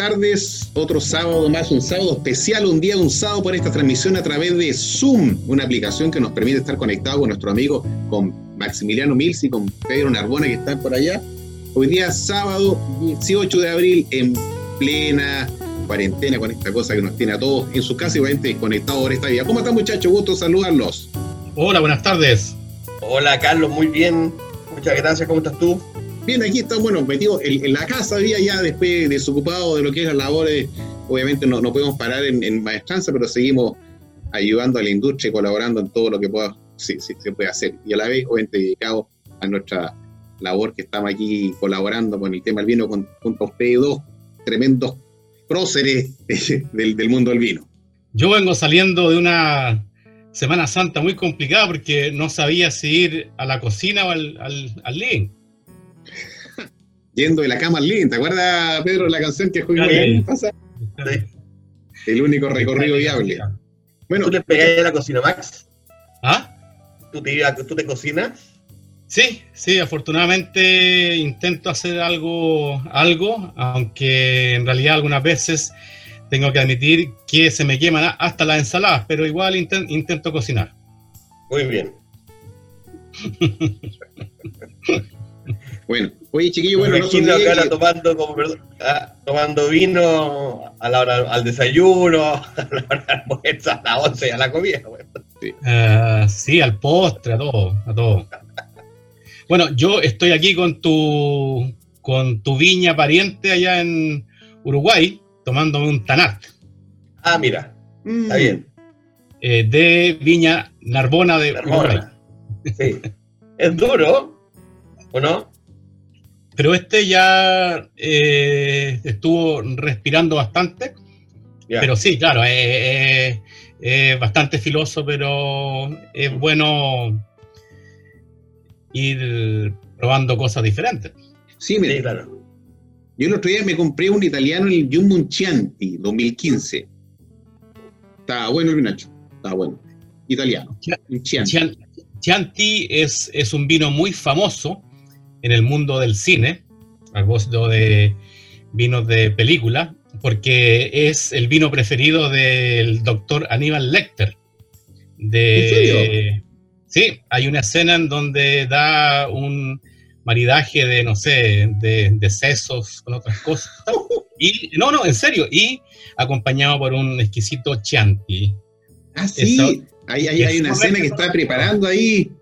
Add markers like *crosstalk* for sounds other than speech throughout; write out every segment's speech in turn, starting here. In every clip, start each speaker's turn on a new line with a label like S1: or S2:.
S1: Tardes. Otro sábado más, un sábado especial, un día de un sábado por esta transmisión a través de Zoom, una aplicación que nos permite estar conectados con nuestro amigo, con Maximiliano Mills y con Pedro Narbona que están por allá. Hoy día sábado 18 de abril en plena cuarentena con esta cosa que nos tiene a todos en su casa y obviamente conectados por esta vida. ¿Cómo están muchachos? Gusto saludarlos.
S2: Hola, buenas tardes.
S3: Hola Carlos, muy bien. Muchas gracias, ¿cómo estás tú?
S1: Bien, aquí estamos, bueno, metidos en, la casa día ya después desocupado de lo que es las labores. Obviamente no, no podemos parar en, maestranza, pero seguimos ayudando a la industria y colaborando en todo lo que pueda, se puede hacer. Y a la vez, obviamente, dedicado a nuestra labor que estamos aquí colaborando con el tema del vino con, junto a ustedes dos tremendos próceres *laughs* del, del mundo del vino.
S2: Yo vengo saliendo de una Semana Santa muy complicada porque no sabía si ir a la cocina o al, al, al
S1: yendo de la cama al living. ¿Te acuerdas, Pedro, la canción que jugué el pasado? El único recorrido viable.
S3: Bueno, ¿Tú te pegáis a la cocina, Max?
S2: ¿Ah?
S3: ¿Tú te, ¿Tú te cocinas?
S2: Sí, sí, afortunadamente intento hacer algo, algo, aunque en realidad algunas veces tengo que admitir que se me queman hasta las ensaladas, pero igual intento cocinar.
S3: Muy bien. *laughs*
S1: Bueno, oye chiquillo, bueno,
S3: no acá tomando, como, perdón, ah, tomando vino a la hora al desayuno, *laughs* a la hora del almuerzo, a la once y a la comida.
S2: Sí. Uh, sí, al postre, a todo, a todo. Bueno, yo estoy aquí con tu con tu viña pariente allá en Uruguay, tomándome un Tanat.
S3: Ah, mira, está bien.
S2: Eh, de Viña Narbona de Uruguay.
S3: Sí. Es duro, ¿o no?
S2: pero este ya eh, estuvo respirando bastante. Pero sí, claro, es bastante filoso, pero es bueno ir probando cosas diferentes.
S1: Sí, mire, claro. Yo el otro día me compré un italiano, el Jumbo Chianti 2015. Está bueno el Nacho, está bueno. Italiano.
S2: Chianti, Chianti es, es un vino muy famoso en el mundo del cine, al propósito de vinos de película, porque es el vino preferido del doctor Aníbal Lecter. De,
S1: ¿En serio?
S2: Sí, hay una escena en donde da un maridaje de, no sé, de, sesos con otras cosas. *laughs* Y, no, no, en serio, y acompañado por un exquisito chianti.
S1: Ah, sí, hay, hay una escena que está preparando ahí.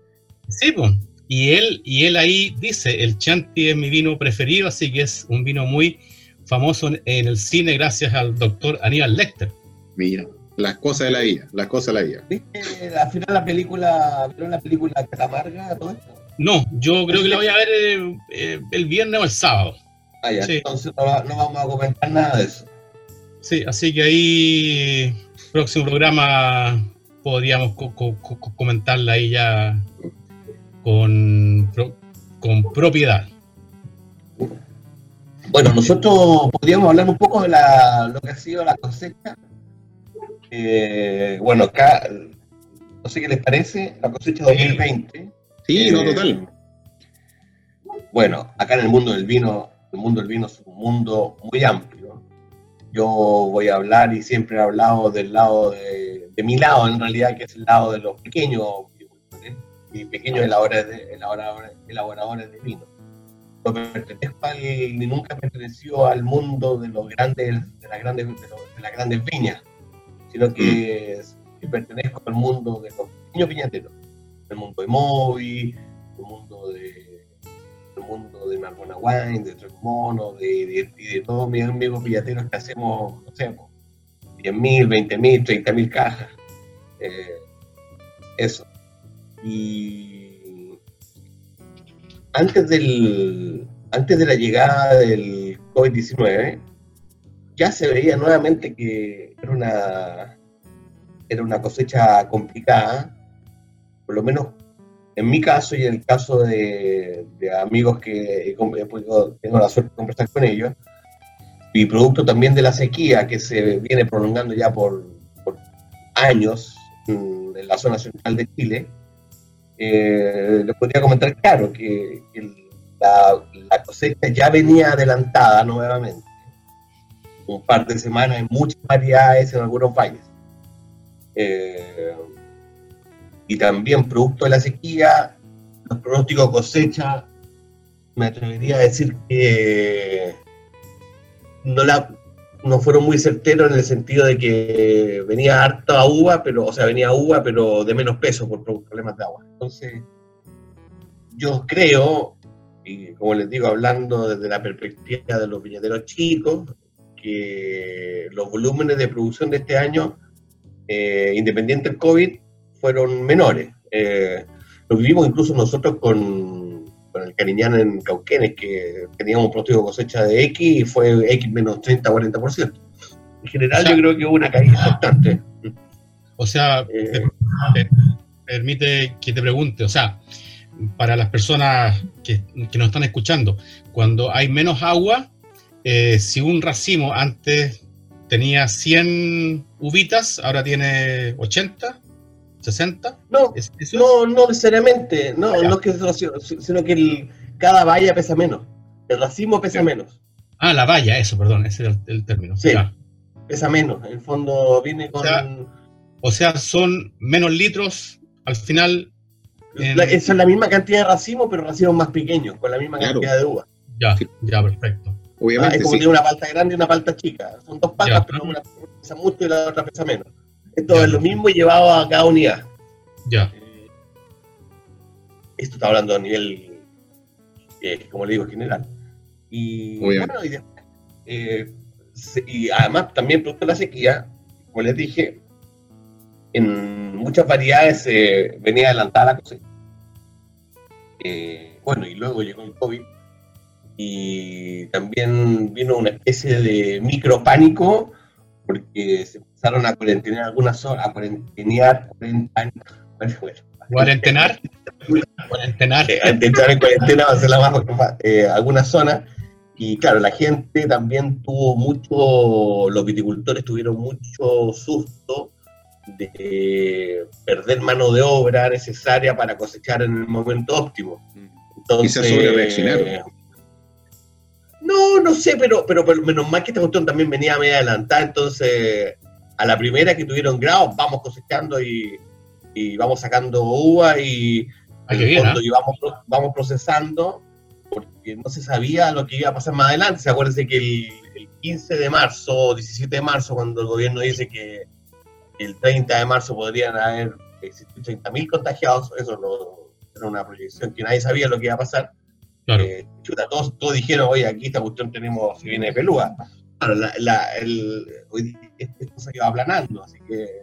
S2: Sí, pues. Y él, y él ahí dice, el Chanti es mi vino preferido, así que es un vino muy famoso en el cine gracias al doctor Aníbal Lecter.
S1: Mira, las cosas de la vida, las cosas de la vida.
S3: ¿Viste al final la película, ¿vieron la película Catamarga, todo esto?
S2: No, yo creo que la voy a ver eh, eh, el, viernes o el sábado.
S3: Ah, ya, entonces no, vamos a comentar nada de eso.
S2: Sí, así que ahí, próximo programa podríamos comentarla ahí ya con, con propiedad.
S3: Bueno, nosotros podríamos hablar un poco de la, lo que ha sido la cosecha. Eh, bueno, acá, no sé qué les parece, la cosecha 2020.
S1: Sí, no, eh, total.
S3: Bueno, acá en el mundo del vino, el mundo del vino es un mundo muy amplio. Yo voy a hablar y siempre he hablado del lado de, de mi lado, en realidad, que es el lado de los pequeños y pequeños elaboradores de, elaboradores, de vino. No pertenezco al, ni nunca perteneció al mundo de los grandes, de las grandes, de, las grandes viñas, sino que, pertenezco al mundo de los pequeños viñateros, el mundo de Moby, el mundo de el mundo de Marmona Wine, de Tres Monos, de, de, de, todos mis amigos viñateros que hacemos, no sé, 10.000, 20.000, 30.000 cajas. Eh, eso. Y antes, del, antes de la llegada del COVID-19, ya se veía nuevamente que era una, era una cosecha complicada, por lo menos en mi caso y en el caso de, amigos que tengo la suerte de conversar con ellos, y producto también de la sequía que se viene prolongando ya por, años en, la zona central de Chile, eh, les podría comentar, claro, que la, cosecha ya venía adelantada nuevamente, un par de semanas en muchas variedades en algunos valles. Eh, y también producto de la sequía, los pronósticos cosecha, me atrevería a decir que no, la, no fueron muy certeros en el sentido de que venía harta uva, pero, o sea, venía uva, pero de menos peso por problemas de agua. Entonces, yo creo, y como les digo, hablando desde la perspectiva de los viñateros chicos, que los volúmenes de producción de este año, eh, independiente del COVID, fueron menores. Eh, lo vivimos incluso nosotros con Cariñán en Cauquenes, que teníamos un pronóstico cosecha de X y fue X menos 30-40%. En general, yo creo que hubo una caída importante.
S2: O sea, eh, permite que te pregunte, o sea, para las personas que, que nos están escuchando, cuando hay menos agua, eh, si un racimo antes tenía 100 uvitas, ahora tiene 80, 60?
S3: No, no, no necesariamente, no, ah, no es que sino que cada valla pesa menos, el racimo pesa menos.
S2: Ah, la valla, eso, perdón, ese era el, término.
S3: Sí, pesa menos, en el fondo viene con...
S2: O sea, son menos litros al final...
S3: es la misma cantidad de racimo, pero racimos más pequeños, con la misma cantidad de uva.
S2: Ya, ya, perfecto.
S3: Obviamente, ah, es como tiene una palta grande y una palta chica. Son dos paltas, pero una pesa mucho y la otra pesa menos. Esto es lo mismo y llevado a cada unidad.
S2: Ya.
S3: esto está hablando a nivel, eh, como le digo, general. Y bueno, eh, y, además también producto de la sequía, como les dije, en muchas variedades eh, venía adelantada la cosecha. bueno, y luego llegó el COVID y también vino una especie de micro pánico porque se empezaron a cuarentenar algunas zonas, a cuarentenear,
S2: cuarentenar, cuarentenar,
S3: eh, entrar en cuarentena va a ser la más, eh, algunas zonas, y claro, la gente también tuvo mucho, los viticultores tuvieron mucho susto de perder mano de obra necesaria para cosechar en el momento óptimo.
S1: Entonces, sobre reaccionaron
S3: no, no sé, pero, pero, menos mal que esta cuestión también venía media adelantada, entonces a la primera que tuvieron grados vamos cosechando y, vamos sacando uva y,
S2: ¿ah?
S3: vamos, procesando porque no se sabía lo que iba a pasar más adelante. Se acuérdense que el, 15 de marzo, 17 de marzo, cuando el gobierno dice que el 30 de marzo podrían haber existido 30.000 contagiados, eso no, era una proyección que nadie sabía lo que iba a pasar. Eh, todos, dijeron, oye, aquí esta cuestión tenemos, si viene de pelúa. Claro, la, el, hoy esto se iba aplanando, así que.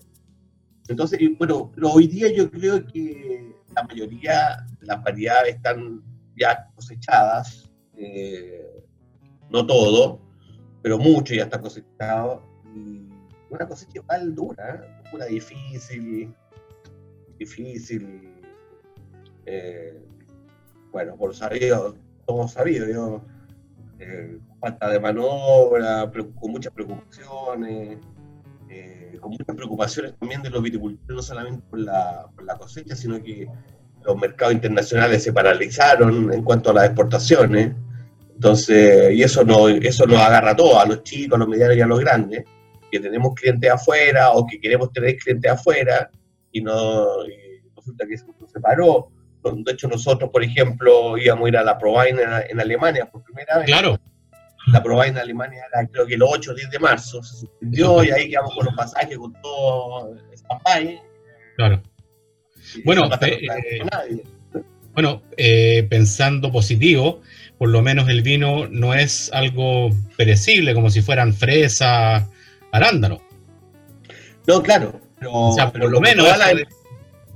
S3: Entonces, bueno, hoy día yo creo que la mayoría de las variedades están ya cosechadas, eh, no todo, pero mucho ya está cosechado. Y una cosecha igual dura, ¿eh? dura, difícil, difícil. Eh, bueno, por sabido, todos sabido, yo, eh, falta de manobra, con muchas preocupaciones, eh, con muchas preocupaciones también de los viticultores, no solamente por la, cosecha, sino que los mercados internacionales se paralizaron en cuanto a las exportaciones. Entonces, y eso nos, eso nos agarra a todos, a los chicos, a los medianos y a los grandes, que tenemos clientes afuera o que queremos tener clientes afuera y no resulta que eso se paró. De hecho, nosotros, por ejemplo, íbamos a ir a la Provine en, Alemania por primera vez.
S2: Claro.
S3: La Provine en Alemania era creo que el 8 o 10 de marzo, se suspendió y ahí quedamos con los pasajes, con todo stand
S2: Claro. bueno, eh, eh, bueno eh, pensando positivo, por lo menos el vino no es algo perecible, como si fueran fresa, arándano.
S3: No, claro. Pero,
S2: o sea, por lo menos.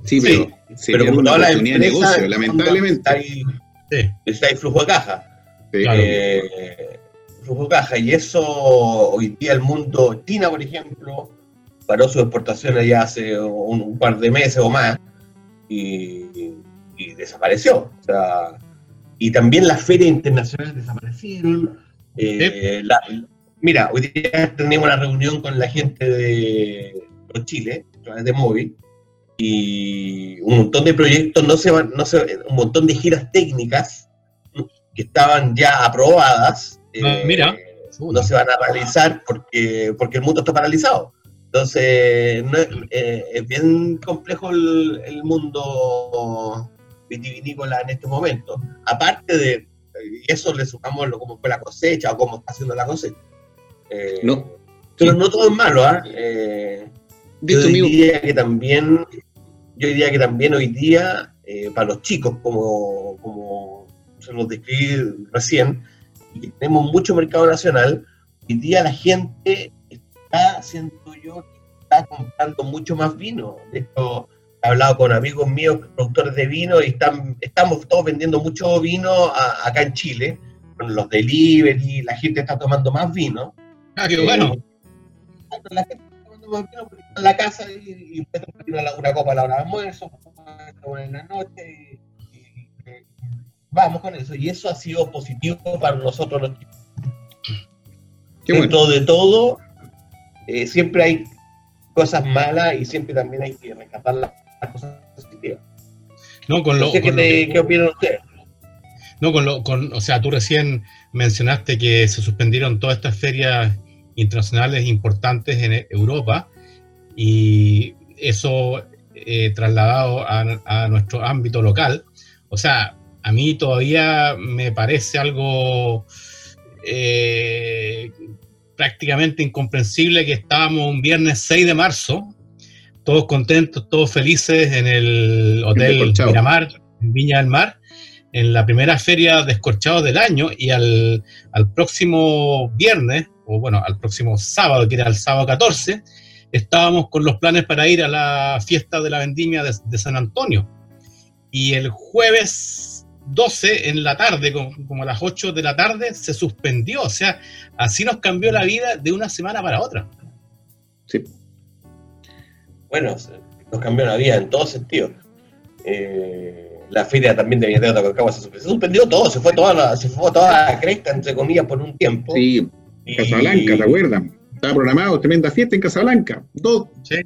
S1: Sí, pero, sí, pero como toda la empresa, negocio, lamentablemente.
S3: Está ahí, sí. está ahí flujo de caja. Eh, flujo de caja. Y eso, hoy día el mundo, China, por ejemplo, paró sus exportaciones ya hace un, par de meses o más y, desapareció. O sea, y también las ferias internacionales desaparecieron. Eh, mira, hoy día tenemos una reunión con la gente de Chile, a través de móvil, y un montón de proyectos, no se van, no se, un montón de giras técnicas que estaban ya aprobadas,
S2: ah, mira.
S3: Eh, no se van a realizar porque, porque el mundo está paralizado. Entonces, eh, es bien complejo el, mundo vitivinícola en este momento. Aparte de eso, le sumamos lo como fue la cosecha o cómo está haciendo la cosecha. Eh, no. Pero no todo es malo, ¿ah? yo diría que también yo diría que también hoy día, eh, para los chicos, como, como se nos describí recién, y tenemos mucho mercado nacional, hoy día la gente está, siento yo, está comprando mucho más vino. De hecho, he hablado con amigos míos, productores de vino, y están, estamos todos vendiendo mucho vino acá en Chile, con los delivery, la gente está tomando más vino.
S2: Ah, qué bueno.
S3: Eh, en la casa y, y una, una, copa a la hora de almuerzo, en la noche y, vamos con eso. Y eso ha sido positivo para nosotros los chicos. Dentro de todo, eh, siempre hay cosas malas y siempre también hay que rescatar las, cosas positivas.
S2: No, con lo,
S3: ¿Qué, opinan ustedes?
S2: No, con lo, con, o sea, tú recién mencionaste que se suspendieron todas estas ferias internacionales importantes en Europa y eso eh, trasladado a, nuestro ámbito local. O sea, a mí todavía me parece algo eh, prácticamente incomprensible que estábamos un viernes 6 de marzo, todos contentos, todos felices en el Hotel Miramar, en Viña del Mar, en la primera feria de escorchados del año y al, al próximo viernes o bueno, al próximo sábado, que era el sábado 14, estábamos con los planes para ir a la fiesta de la vendimia de, San Antonio. Y el jueves 12 en la tarde, como, a las 8 de la tarde, se suspendió. O sea, así nos cambió la vida de una semana para otra.
S3: Sí. Bueno, nos cambió la vida en todo sentido. Eh, la feria también de Viña de se suspendió. Se suspendió todo, se fue toda la, se fue toda la cresta, entre comillas, por un tiempo.
S1: Sí, Casablanca, ¿te acuerdas? Estaba programado tremenda fiesta en Casablanca. Dos.
S2: Sí.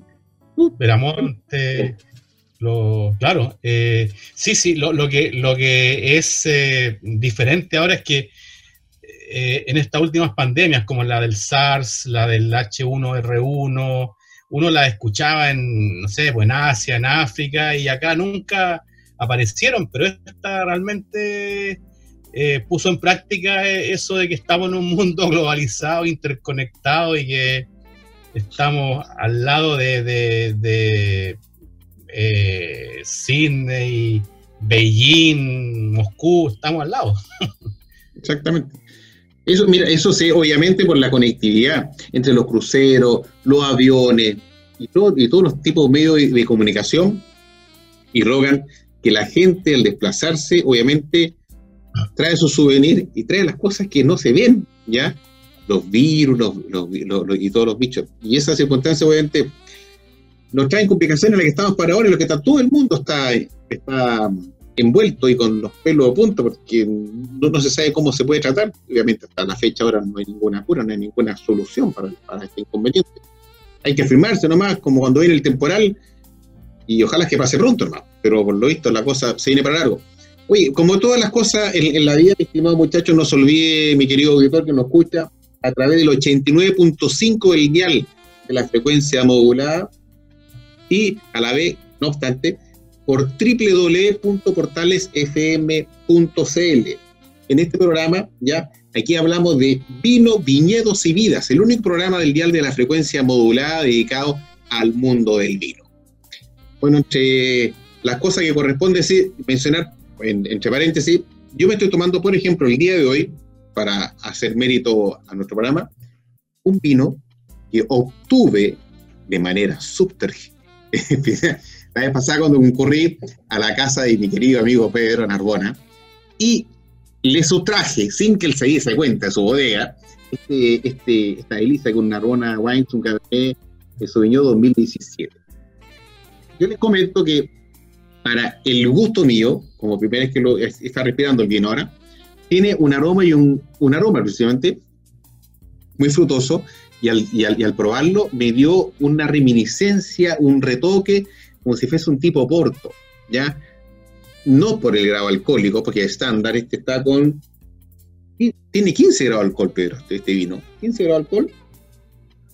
S2: Uh. Lo, claro. Eh, sí, sí, lo, que, lo que es eh, diferente ahora es que eh, en estas últimas pandemias, como la del SARS, la del H1R1, uno la escuchaba en, no sé, pues en Asia, en África, y acá nunca aparecieron, pero esta realmente eh, puso en práctica eso de que estamos en un mundo *laughs* globalizado, interconectado y que estamos al lado de, eh, Sydney, Beijing, Moscú, estamos al lado. *laughs*
S1: Exactamente. Eso, mira, eso se obviamente por la conectividad entre los cruceros, los aviones y, y todos los tipos de medios de, de comunicación y rogan que la gente al desplazarse, obviamente, trae su souvenir y trae las cosas que no se ven, ¿ya? Los virus los, y todos los bichos. Y esa circunstancia, obviamente, nos traen complicaciones en las que estamos para ahora, en lo que está, todo el mundo está, está envuelto y con los pelos a punto, porque no, se sabe cómo se puede tratar. Obviamente, hasta la fecha ahora no hay ninguna cura, no hay ninguna solución para, para este inconveniente. Hay que afirmarse nomás, como cuando viene el temporal, y ojalá que pase pronto, hermano. Pero por lo visto, la cosa se viene para largo. Oye, como todas las cosas en, la vida, estimado muchachos, no se olvide, mi querido auditor que nos escucha, a través del 89.5 del dial de la frecuencia modulada y a la vez, no obstante, por www.portalesfm.cl. En este programa, ya, aquí hablamos de vino, viñedos y vidas, el único programa del dial de la frecuencia modulada dedicado al mundo del vino. Bueno, entre las cosas que corresponde mencionar entre paréntesis, yo me estoy tomando, por ejemplo, el día de hoy, para hacer mérito a nuestro programa, un vino que obtuve de manera subtergente. La vez pasada cuando concurrí a la casa de mi querido amigo Pedro Narbona y le sustraje, sin que él se diese cuenta su bodega, este, este, esta Elisa con Narbona Wines, un Cabernet de Sauvignon 2017. Yo les comento que para el gusto mío, como primera vez que lo está respirando el vino ahora, tiene un aroma y un, un aroma precisamente muy frutoso y al, y, al, y al, probarlo me dio una reminiscencia, un retoque, como si fuese un tipo porto, ¿ya? No por el grado alcohólico, porque estándar este está con... Tiene 15 grados de alcohol, Pedro, este, este vino. 15 grados de alcohol.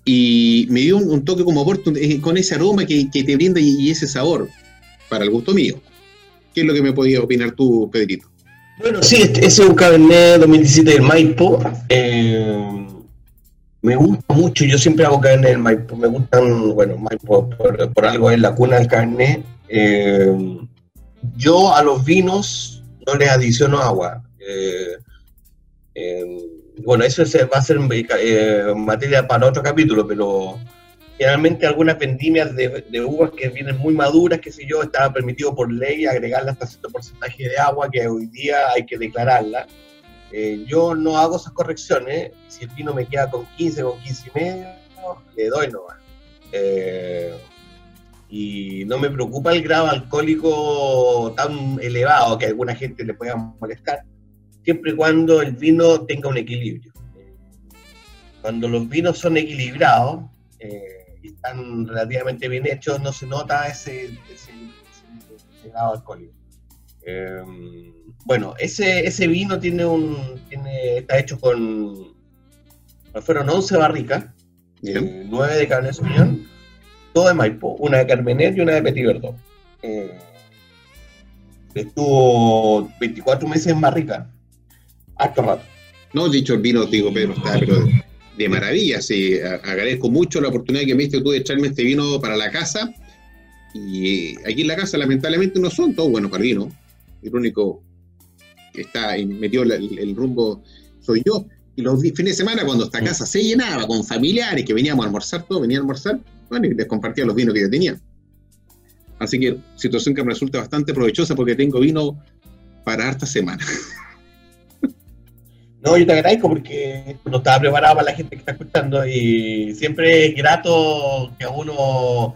S1: Y me dio un, un toque como porto, eh, con ese aroma que, que te brinda y, y, ese sabor, para el gusto mío. ¿Qué es lo que me podías opinar tú, Pedrito?
S3: Bueno, sí, este, ese es un Cabernet 2017 del Maipo. Eh, me gusta mucho, yo siempre hago Cabernet del Maipo. Me gustan, bueno, Maipo por, por algo es la cuna del Cabernet. Eh, yo a los vinos no les adiciono agua. Eh, bueno, eso va a ser materia para otro capítulo, pero generalmente algunas vendimias de, uvas que vienen muy maduras, qué sé yo, estaba permitido por ley agregarle hasta cierto porcentaje de agua que hoy día hay que declararla. Eh, yo no hago esas correcciones, si el vino me queda con 15, con 15 y medio, le doy nomás. Eh, y no me preocupa el grado alcohólico tan elevado que a alguna gente le pueda molestar, siempre y cuando el vino tenga un equilibrio. Cuando los vinos son equilibrados, eh, y están relativamente bien hechos, no se nota ese, grado alcohólico. Eh, bueno, ese, ese vino tiene un, tiene, está hecho con, fueron 11 barricas, eh, 9 de Cabernet Sauvignon, todo de Maipo, una de Carmener y una de Petit Verdot. Eh, estuvo 24 meses en barrica, harto rato.
S1: No, dicho el vino, digo, Pedro, está, pero de maravilla. Sí, agradezco mucho la oportunidad que me diste tú de echarme este vino para la casa. Y aquí en la casa, lamentablemente, no son todos buenos para vino. El único que está metido el, el rumbo soy yo. Y los fines de semana, cuando esta casa se llenaba con familiares que veníamos a almorzar, todo venía a almorzar, bueno, y les compartía los vinos que yo tenía. Así que situación que me resulta bastante provechosa porque tengo vino para harta semana. *laughs*
S3: No, yo te agradezco porque no estaba preparado para la gente que está escuchando y siempre es grato que a uno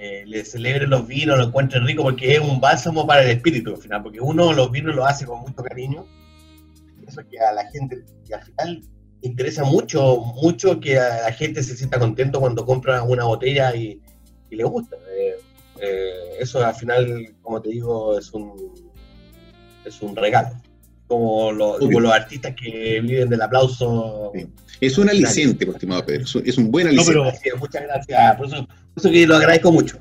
S3: eh, le celebre los vinos, lo encuentre rico porque es un bálsamo para el espíritu al final, porque uno los vinos los hace con mucho cariño. Eso que a la gente, que al final interesa mucho, mucho que a la gente se sienta contento cuando compra una botella y, y le gusta. Eh, eh, eso al final, como te digo, es un, es un regalo como, lo, como, los artistas que viven del aplauso.
S1: Sí. Es un aliciente, por estimado Pedro, es un buen aliciente.
S3: No, pero, muchas gracias, por eso, por eso, que lo agradezco mucho.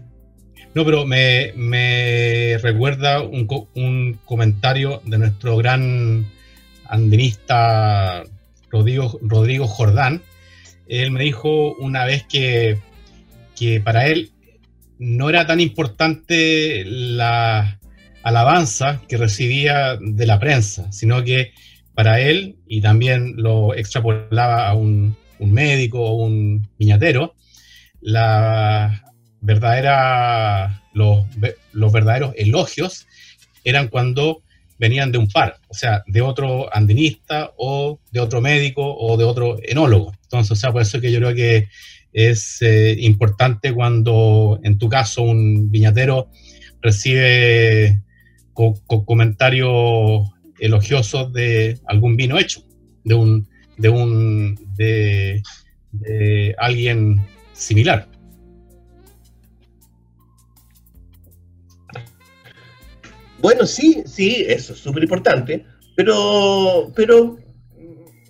S2: No, pero me, me recuerda un, un, comentario de nuestro gran andinista Rodrigo, Rodrigo Jordán. Él me dijo una vez que, que para él no era tan importante la, alabanza que recibía de la prensa, sino que para él, y también lo extrapolaba a un, un médico o un viñatero, la verdadera, los, los verdaderos elogios eran cuando venían de un par, o sea, de otro andinista o de otro médico o de otro enólogo. Entonces, o sea, por eso que yo creo que es eh, importante cuando, en tu caso, un viñatero recibe con, con comentarios elogiosos de algún vino hecho, de un, de un, de, de alguien similar.
S3: Bueno, sí, sí, eso es súper importante, pero, pero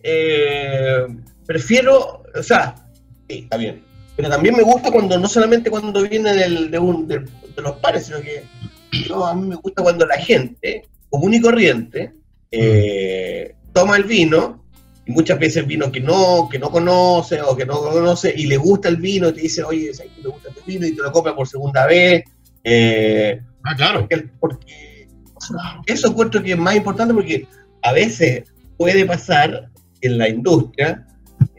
S3: eh, prefiero, o sea, está bien, pero también me gusta cuando, no solamente cuando viene del, de, un, de, los pares, sino que yo, a mí me gusta cuando la gente, común y corriente, eh, toma el vino, y muchas veces vino que no, que no conoce o que no conoce, y le gusta el vino, y te dice, oye, ¿sabes que me gusta tu vino? Y te lo compra por segunda vez. Eh,
S2: ah, claro.
S3: Porque, porque eso encuentro que es más importante porque a veces puede pasar en la industria,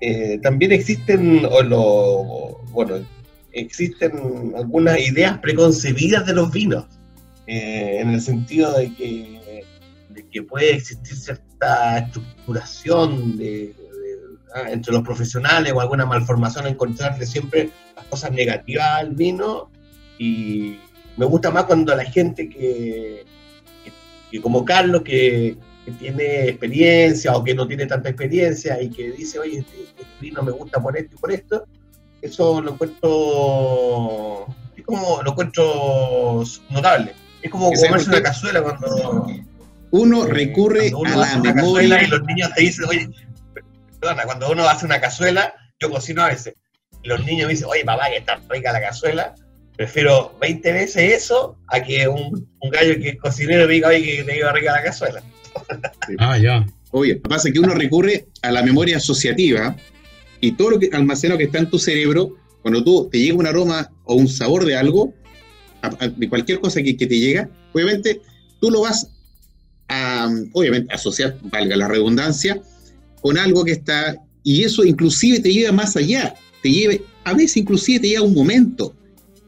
S3: eh, también existen, o lo, bueno, existen algunas ideas preconcebidas de los vinos, eh, en el sentido de que, que, puede existir cierta estructuración de, ah, entre los profesionales o alguna malformación, encontrarle siempre las cosas negativas al vino y me gusta más cuando la gente que, que, como Carlos, que, tiene experiencia o que no tiene tanta experiencia y que dice, oye, este, este vino me gusta por esto y por esto, eso lo encuentro, es como, lo encuentro notable. Es como comerse una cazuela cuando...
S1: Uno recurre a la memoria.
S3: Y los niños te dicen, oye, perdona, cuando uno hace una cazuela, yo cocino a veces, y los niños me dicen, oye, papá, que está rica la cazuela, prefiero 20 veces eso a que un, gallo que es cocinero me diga, oye, que te iba rica la cazuela.
S1: Ah, ya. Oye, lo que pasa es que uno recurre a la memoria asociativa y todo lo que almacenado que está en tu cerebro, cuando tú te llega un aroma o un sabor de algo, de cualquier cosa que, te llega, obviamente tú lo vas a, obviamente, asociar, valga la redundancia, con algo que está, y eso inclusive te lleva más allá, te lleva, a veces inclusive te lleva a un momento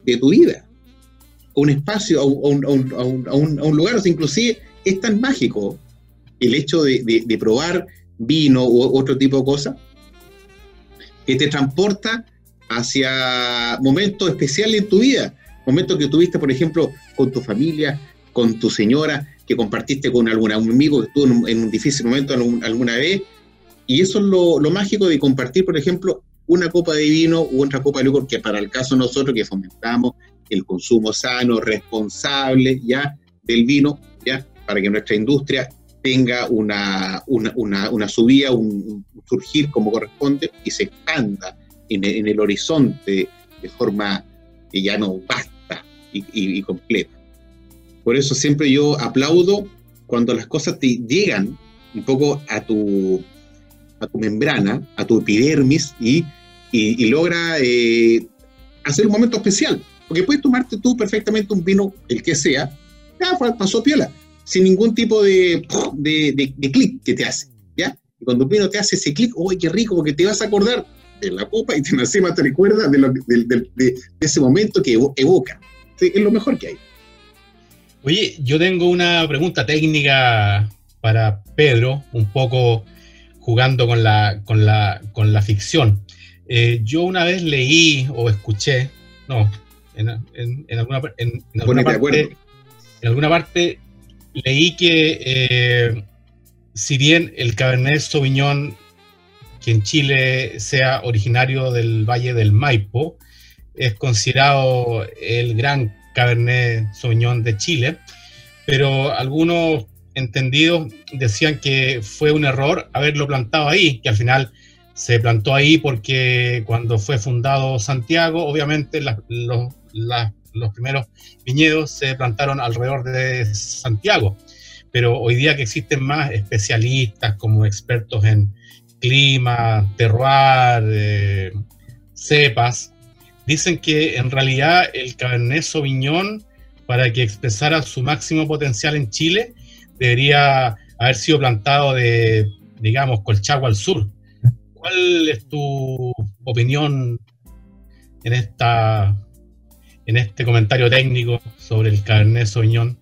S1: de tu vida, a un espacio, a un, lugar, o sea, inclusive es tan mágico el hecho de, de probar vino u otro tipo de cosas, que te transporta hacia momentos especiales en tu vida, momentos que tuviste, por ejemplo, con tu familia, con tu señora, que compartiste con algún amigo que estuvo en un, difícil momento alguna vez. Y eso es lo, mágico de compartir, por ejemplo, una copa de vino u otra copa de licor, que para el caso nosotros que fomentamos el consumo sano, responsable, ya, del vino, ya, para que nuestra industria tenga una, una, subida, un, surgir como corresponde y se expanda en, el horizonte de forma que ya no basta y, completa. Por eso siempre yo aplaudo cuando las cosas te llegan un poco a tu, a tu membrana, a tu epidermis y, y, logra eh, hacer un momento especial. Porque puedes tomarte tú perfectamente un vino, el que sea, ya pasó piola sin ningún tipo de, de, de, clic que te hace, ¿ya? Y cuando un vino te hace ese clic, ¡uy, qué rico! Porque te vas a acordar de la copa y te encima te recuerda de, de, ese momento que evoca. Es lo mejor que hay.
S2: Oye, yo tengo una pregunta técnica para Pedro, un poco jugando con la, con la, con la ficción. Eh, yo una vez leí o escuché, no, en, alguna, en, alguna parte, en alguna parte leí que eh, si bien el Cabernet Sauvignon, que en Chile sea originario del Valle del Maipo, es considerado el gran Cabernet Sauvignon de Chile, pero algunos entendidos decían que fue un error haberlo plantado ahí, que al final se plantó ahí porque cuando fue fundado Santiago, obviamente los, los primeros viñedos se plantaron alrededor de Santiago, pero hoy día que existen más especialistas como expertos en clima, terroir, eh, cepas, dicen que en realidad el Cabernet Sauvignon, para que expresara su máximo potencial en Chile, debería haber sido plantado de, digamos, Colchagua al sur. ¿Cuál es tu opinión en esta en este comentario técnico sobre el Cabernet Sauvignon?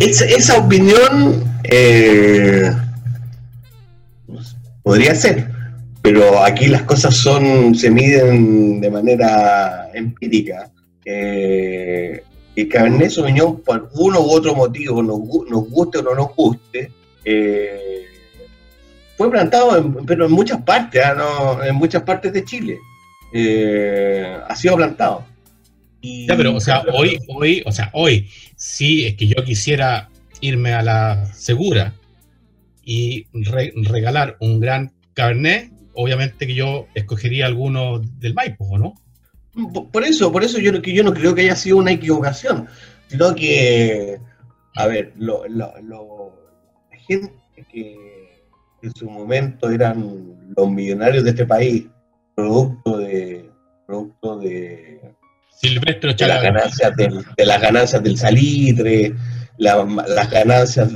S3: esa opinión eh, podría ser, pero aquí las cosas son se miden de manera empírica. Eh, el Cabernet Sauvignon, por uno u otro motivo, nos, guste o no nos guste, eh, fue plantado en, pero en muchas partes, ¿ah? en muchas partes de Chile. ha sido plantado
S2: pero, o sea, *laughs* hoy, hoy, o sea, hoy, si es que yo quisiera irme a la segura y regalar un gran Cabernet, obviamente que yo escogería alguno del Maipo, ¿no?
S3: Por eso, por eso yo, yo no creo que haya sido una equivocación, sino que, a ver, lo, la gente que en su momento eran los millonarios de este país, producto de, producto de
S2: Silvestre
S3: de las ganancias del, de las ganancias del salitre, las ganancias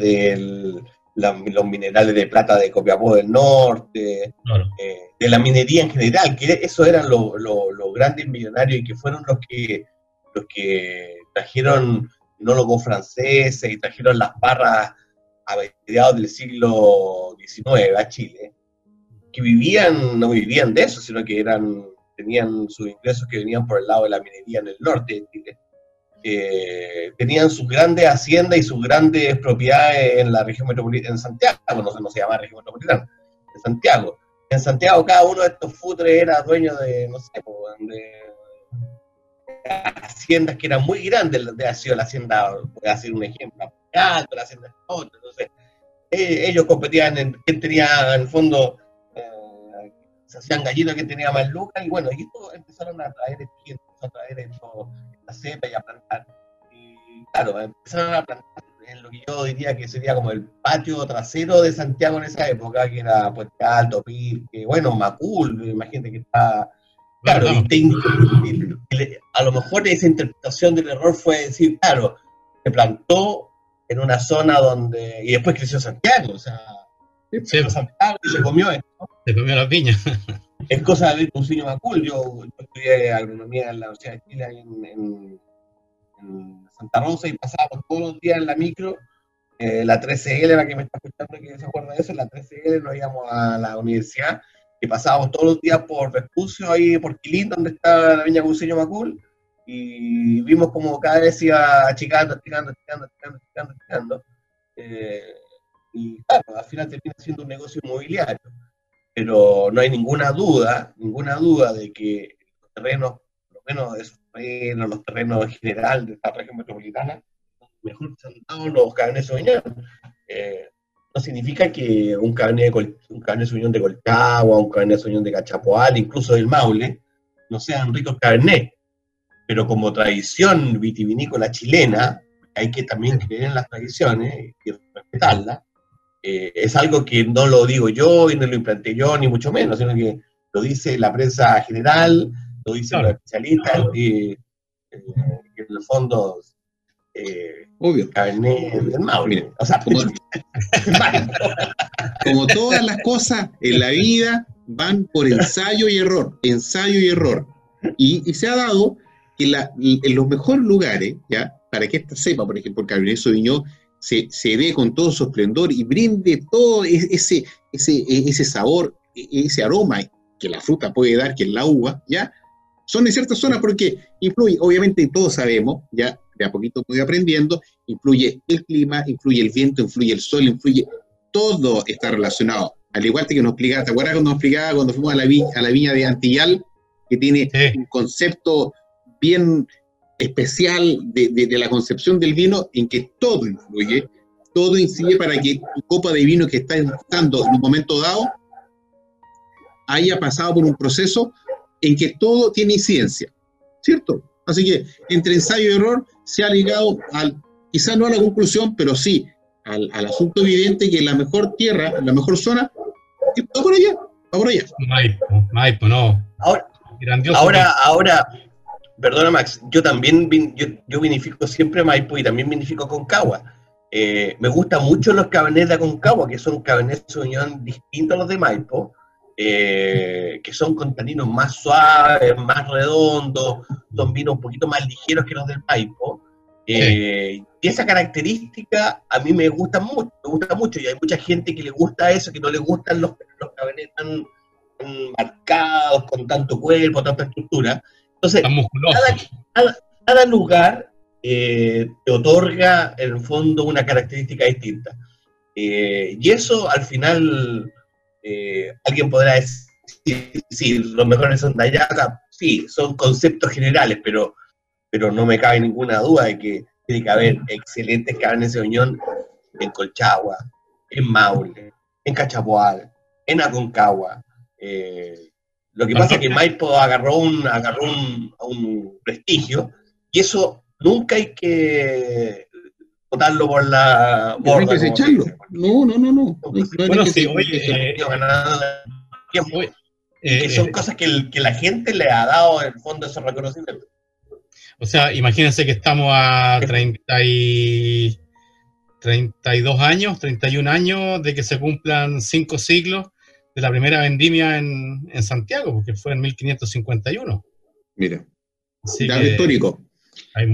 S3: de los minerales de plata de Copiapó del Norte, eh, de la minería en general, que eso eran los grandes millonarios y que fueron los que, los que trajeron etnólogos franceses y trajeron las barras a mediados del siglo XIX a Chile, que vivían, no vivían de eso, sino que eran, tenían sus ingresos que venían por el lado de la minería en el norte de Chile eh, tenían sus grandes haciendas y sus grandes propiedades en la región metropolitana, en Santiago, no, no se llama región metropolitana, en Santiago. En Santiago cada uno de estos futres era dueño de, no sé, de, haciendas que eran muy grandes, de ha sido la hacienda, voy a hacer un ejemplo, la hacienda otra, entonces ellos competían en quién tenía en el fondo eh, se hacían gallinas que tenía más lucas y bueno, y esto empezaron a traer a traer esto, cepa y a plantar. Y claro, empezaron a plantar en lo que yo diría que sería como el patio trasero de Santiago en esa época, que era Puente Alto, Pirque, bueno, Macul, imagínate que está... Claro, a lo mejor esa interpretación del error fue decir, claro, se plantó en una zona donde... Y después creció Santiago, o sea,
S2: se
S3: Santiago y se comió esto.
S2: Se comió las viñas. *laughs*
S3: es cosa de Lucinio Macul. Yo, yo, estudié agronomía en la Universidad de Chile, en, Santa Rosa, y pasábamos todos los días en la micro. Eh, la 13L, la que me está escuchando que se acuerda de eso, la 13L nos íbamos a la universidad y pasábamos todos los días por Vespucio, ahí por Quilín, donde está la viña Lucinio Macul, y vimos como cada vez iba achicando, achicando, achicando, achicando, achicando, achicando. Eh, y claro, al final termina siendo un negocio inmobiliario pero no hay ninguna duda, ninguna duda de que los terrenos, por lo menos esos terrenos, los terrenos en general de esta región metropolitana, mejor presentados los Cabernet Sauvignon. Eh, no significa que un Cabernet, de, un Cabernet Sauvignon de Colcagua, un Cabernet Sauvignon de Cachapoal, incluso del Maule, no sean ricos Cabernet, pero como tradición vitivinícola chilena, hay que también creer en las tradiciones y respetarlas, eh, es algo que no lo digo yo y no lo implanté yo, ni mucho menos, sino que lo dice la prensa general, lo dicen los especialistas, y, eh, en el fondo,
S1: eh, Obvio.
S3: o sea, como, *laughs*
S1: como todas las cosas en la vida van por ensayo y error, ensayo y error. Y, se ha dado que en los mejores lugares, ¿ya? para que esta sepa, por ejemplo, el Cabernet Sauvignon se, se ve con todo su esplendor y brinde todo ese, ese, e, ese sabor, e, ese aroma que la fruta puede dar, que es la uva, ¿ya? Son en ciertas zonas porque influye, obviamente todos sabemos, ya de a poquito voy aprendiendo, influye el clima, influye el viento, influye el sol, influye, todo está relacionado. Al igual que nos explicaba, ¿te acuerdas cuando nos explicaba cuando fuimos a la, viña, a la viña de Antillal, que tiene un concepto bien especial de, la concepción del vino en que todo influye, todo incide para que tu copa de vino que estás buscando en un momento dado haya pasado por un proceso en que todo tiene incidencia, ¿cierto? Así que entre ensayo y error se ha ligado al, quizás no a la conclusión, pero sí al, asunto evidente que la mejor tierra, la mejor zona, está por allá, está por allá.
S2: Maipo, Maipo, no.
S3: Ahora, ahora, ahora, Perdona, Max, yo también yo, vinifico siempre Maipo y también vinifico Concagua. Eh, me gustan mucho los Cabernet de Concagua, que son Cabernet Sauvignon distintos a los de Maipo, eh, que son con taninos más suaves, más redondos, son vinos un poquito más ligeros que los del Maipo. Eh, y esa característica a mí me gusta mucho, me gusta mucho, y hay mucha gente que le gusta eso, que no le gustan los, los Cabernet tan marcados, con tanto cuerpo, tanta estructura. Entonces, cada, lugar eh, te otorga en el fondo una característica distinta. Eh, y eso al final, eh, alguien podrá decir, sí, los mejores son allá, sí, son conceptos generales, pero, pero no me cabe ninguna duda de que tiene que haber excelentes carnes de unión en Colchagua, en Maule, en Cachapoal, en Aconcagua. Lo que pasa es que Maipo agarró un, agarró un, prestigio y eso nunca hay que botarlo por la
S1: borda. No hay que desecharlo. No, no, no, no.
S2: bueno, sí, oye,
S3: eh, son cosas que, que, la gente le ha dado en el fondo esos reconocimientos.
S2: O sea, imagínense que estamos a 30 y 32 años, 31 años de que se cumplan cinco siglos de la primera vendimia en, en Santiago, porque fue en 1551.
S1: Mira, dato histórico.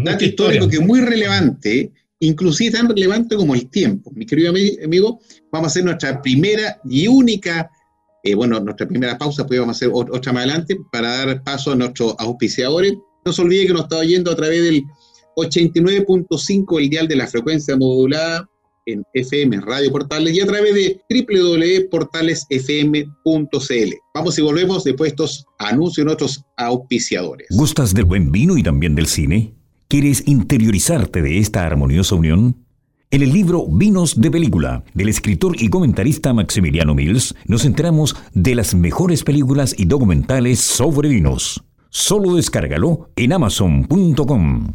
S1: dato histórico que es muy relevante, inclusive tan relevante como el tiempo. Mi querido amigo, vamos a hacer nuestra primera y única, eh, bueno, nuestra primera pausa, pues vamos a hacer otra más adelante para dar paso a nuestros auspiciadores. No se olvide que nos está oyendo a través del 89.5 el dial de la frecuencia modulada en FM Radio Portales y a través de www.portalesfm.cl. Vamos y volvemos después de estos anuncios en otros auspiciadores.
S4: ¿Gustas del buen vino y también del cine? ¿Quieres interiorizarte de esta armoniosa unión? En el libro Vinos de Película, del escritor y comentarista Maximiliano Mills, nos enteramos de las mejores películas y documentales sobre vinos. Solo descárgalo en amazon.com.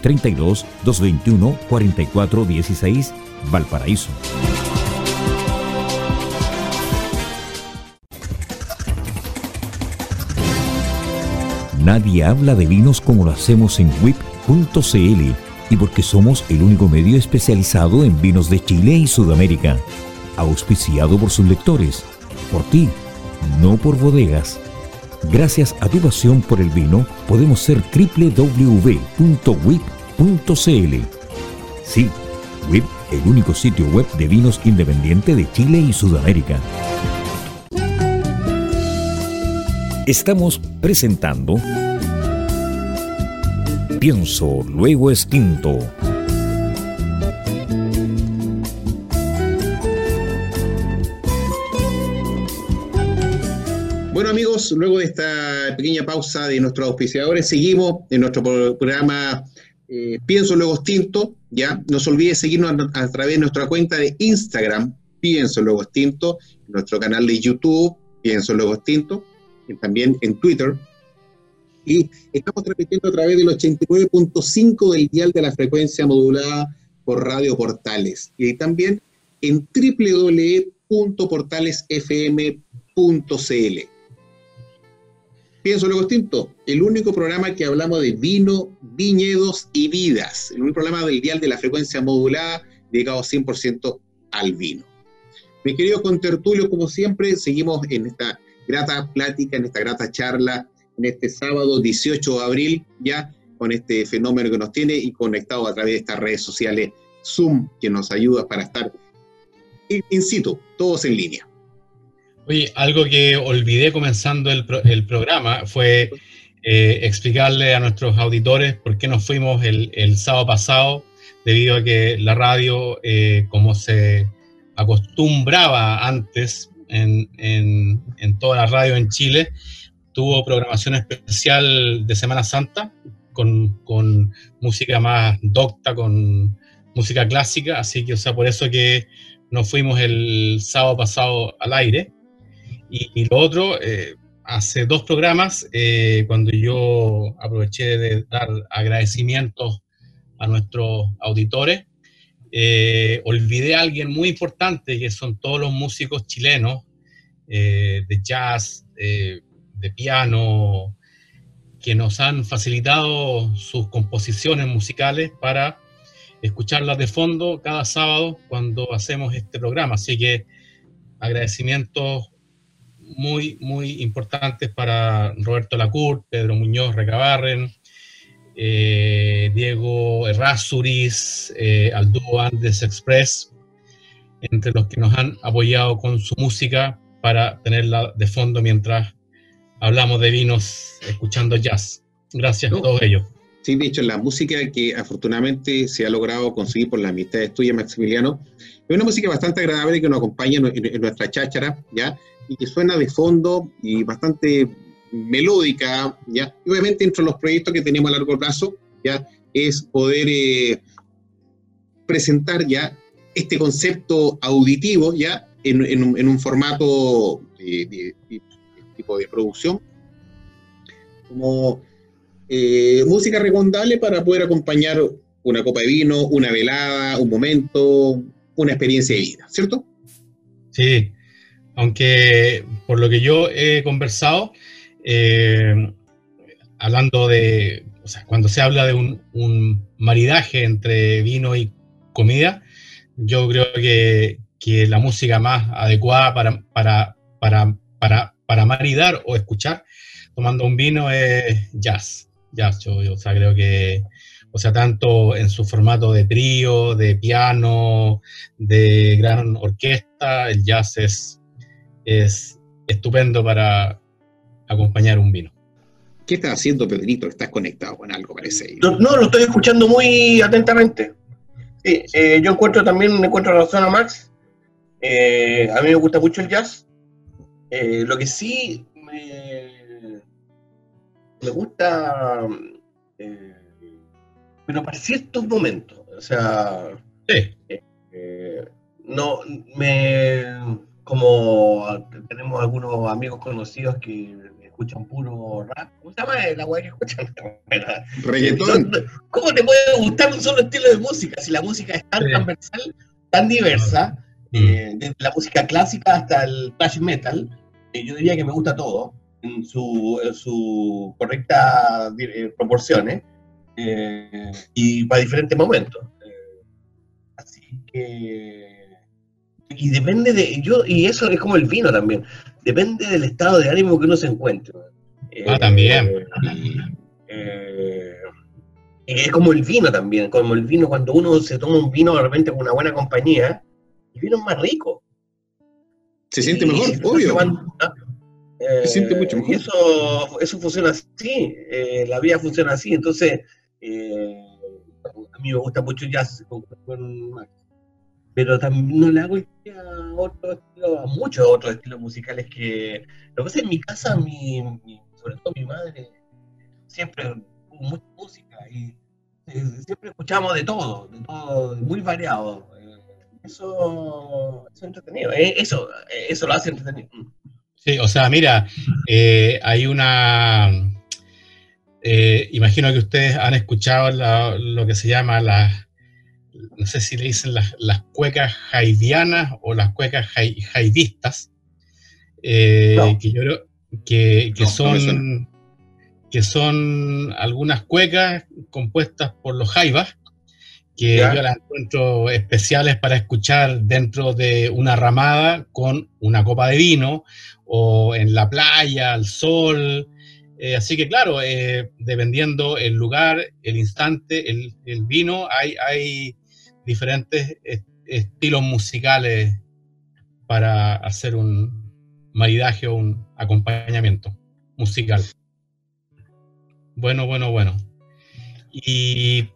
S4: 32 221 44 16 Valparaíso. Nadie habla de vinos como lo hacemos en WIP.cl y porque somos el único medio especializado en vinos de Chile y Sudamérica. Auspiciado por sus lectores. Por ti, no por bodegas. Gracias a tu pasión por el vino, podemos ser www.wip.cl. Sí, WIP, el único sitio web de vinos independiente de Chile y Sudamérica. Estamos presentando Pienso, luego extinto
S1: amigos, luego de esta pequeña pausa de nuestros auspiciadores, seguimos en nuestro programa eh, Pienso Luego Extinto, ¿ya? No se olvide seguirnos a, través de nuestra cuenta de Instagram, Pienso Luego Extinto, nuestro canal de YouTube, Pienso Luego Extinto, y también en Twitter. Y estamos transmitiendo a través del 89.5 del dial de la frecuencia modulada por Radio Portales. Y también en www.portalesfm.cl. Pienso luego extinto, el único programa que hablamos de vino, viñedos y vidas, el único programa del dial de la frecuencia modulada dedicado 100% al vino. Mis queridos contertulios, como siempre, seguimos en esta grata plática, en esta grata charla, en este sábado 18 de abril, ya con este fenómeno que nos tiene y conectado a través de estas redes sociales Zoom, que nos ayuda para estar in situ, todos en línea.
S2: Oye, algo que olvidé comenzando el, el programa fue eh, explicarle a nuestros auditores por qué nos fuimos el, el sábado pasado, debido a que la radio, eh, como se acostumbraba antes en, en, en, toda la radio en Chile, tuvo programación especial de Semana Santa con, con música más docta, con música clásica, así que, o sea, por eso que nos fuimos el sábado pasado al aire. Y, lo otro, eh, hace dos programas, eh, cuando yo aproveché de dar agradecimientos a nuestros auditores, eh, olvidé a alguien muy importante, que son todos los músicos chilenos de jazz, de piano, que nos han facilitado sus composiciones musicales para escucharlas de fondo cada sábado cuando hacemos este programa. Así que agradecimientos muy, muy importantes para Roberto Lacour, Pedro Muñoz Recabarren, eh, Diego Errázuriz, eh, al dúo Andes Express, entre los que nos han apoyado con su música para tenerla de fondo mientras hablamos de vinos escuchando jazz. Gracias a todos ellos.
S1: Sí, de hecho, la música que afortunadamente se ha logrado conseguir por la amistad tuya, Maximiliano, es una música bastante agradable que nos acompaña en, nuestra cháchara, ¿ya? Y que suena de fondo y bastante melódica, ¿ya? Y obviamente, entre los proyectos que tenemos a largo plazo, ¿ya? Es poder eh, presentar ya este concepto auditivo ya en, un, formato de, tipo de producción como eh, música recomendable para poder acompañar una copa de vino, una velada, un momento, una experiencia de vida, ¿cierto?
S2: Sí, aunque por lo que yo he conversado, eh, hablando de, o sea, cuando se habla de un, maridaje entre vino y comida, yo creo que, la música más adecuada para, para, para, para, para maridar o escuchar tomando un vino es jazz. Jazz, yo, o sea, creo que, o sea, tanto en su formato de trío, de piano, de gran orquesta, el jazz es, es estupendo para acompañar un vino.
S1: ¿Qué estás haciendo, Pedrito? ¿Estás conectado con algo, parece?
S3: No, lo estoy escuchando muy atentamente. Sí, eh, yo encuentro también, encuentro razón a Max. Eh, a mí me gusta mucho el jazz. Eh, lo que sí me, me gusta, pero para ciertos momentos. O sea,
S2: sí.
S3: no me como tenemos algunos amigos conocidos que escuchan puro rap. ¿Cómo se llama la weá que escuchan? *laughs*
S1: Reggaetón.
S3: ¿Cómo te puede gustar un solo estilo de música si la música es tan transversal, tan diversa, mm. eh, desde la música clásica hasta el thrash metal? Eh, yo diría que me gusta todo en su, su correcta eh, proporciones y para diferentes momentos. así que y depende de yo y eso es como el vino también depende del estado de ánimo que uno se encuentre.
S2: Ah, también.
S3: Eh, es como el vino también, como el vino, cuando uno se toma un vino de repente con una buena compañía, el vino es más rico.
S1: Se siente mejor, obvio.
S3: Se siente mucho mejor. Y eso, eso funciona así, eh, la vida funciona así, entonces eh, a mí me gusta mucho jazz con, con Max pero también no le hago a, otro estilo, a muchos otros estilos musicales que lo que pasa en mi casa, mi, sobre todo mi madre, siempre hubo mucha música y eh, siempre escuchamos de todo, de todo, muy variado. Eh, eso, es entretenido, eh, eso, eso lo hace entretenido.
S2: Sí, o sea, mira, hay una... imagino que ustedes han escuchado lo que se llama la no sé si le dicen las, cuecas haidianas o las cuecas haidistas, eh, que yo que, son que son algunas cuecas compuestas por los jaivas, que yo las encuentro especiales para escuchar dentro de una ramada con una copa de vino o en la playa, al sol. Eh, así que claro, eh, dependiendo el lugar, el instante, el, el vino, hay, hay diferentes estilos musicales para hacer un maridaje o un acompañamiento musical. Bueno, bueno, bueno. Y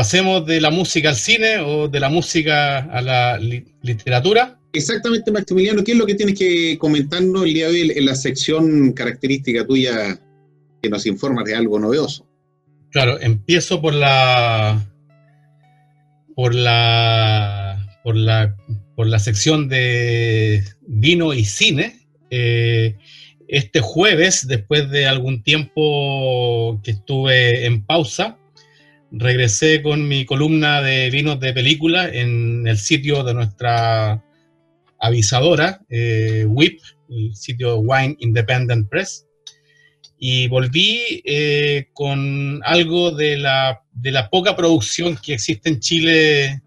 S2: pasemos de la música al cine o de la música a la literatura.
S1: Exactamente, Maximiliano. ¿Qué es lo que tienes que comentarnos el día de hoy en la sección característica tuya que nos informa de algo novedoso?
S2: Claro, empiezo por la por la, por la, por la sección de vino y cine. Eh, este jueves, después de algún tiempo que estuve en pausa, regresé con mi columna de vinos de película en el sitio de nuestra avisadora, eh, WIP, el sitio Wine Independent Press, y volví eh, con algo de la, de la, poca producción que existe en Chile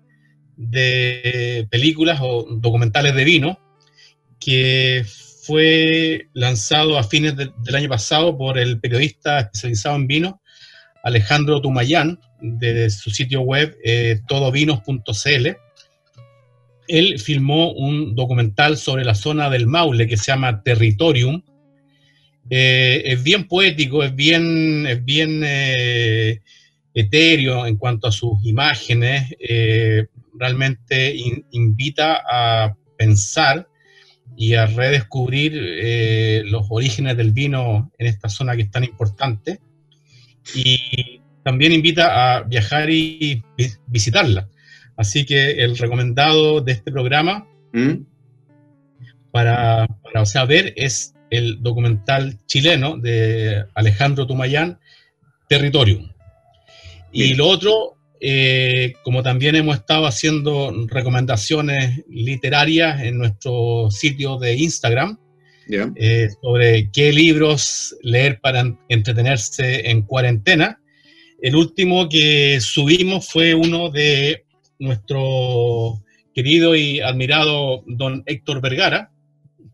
S2: de películas o documentales de vino, que fue lanzado a fines del año pasado por el periodista especializado en vino, Alejandro Tumayán, de su sitio web eh, todovinos.cl. Él filmó un documental sobre la zona del Maule que se llama Territorium, eh, es bien poético, es bien, es bien eh, etéreo en cuanto a sus imágenes, realmente invita a pensar y a redescubrir los orígenes del vino en esta zona que es tan importante. Y también invita a viajar y visitarla. Así que el recomendado de este programa
S1: ¿Mm?
S2: para, para saber es el documental chileno de Alejandro Tumayán, Territorium. Y lo otro, eh, como también hemos estado haciendo recomendaciones literarias en nuestro sitio de Instagram, Eh, sobre qué libros leer para en- entretenerse en cuarentena. El último que subimos fue uno de nuestro querido y admirado don Héctor Vergara,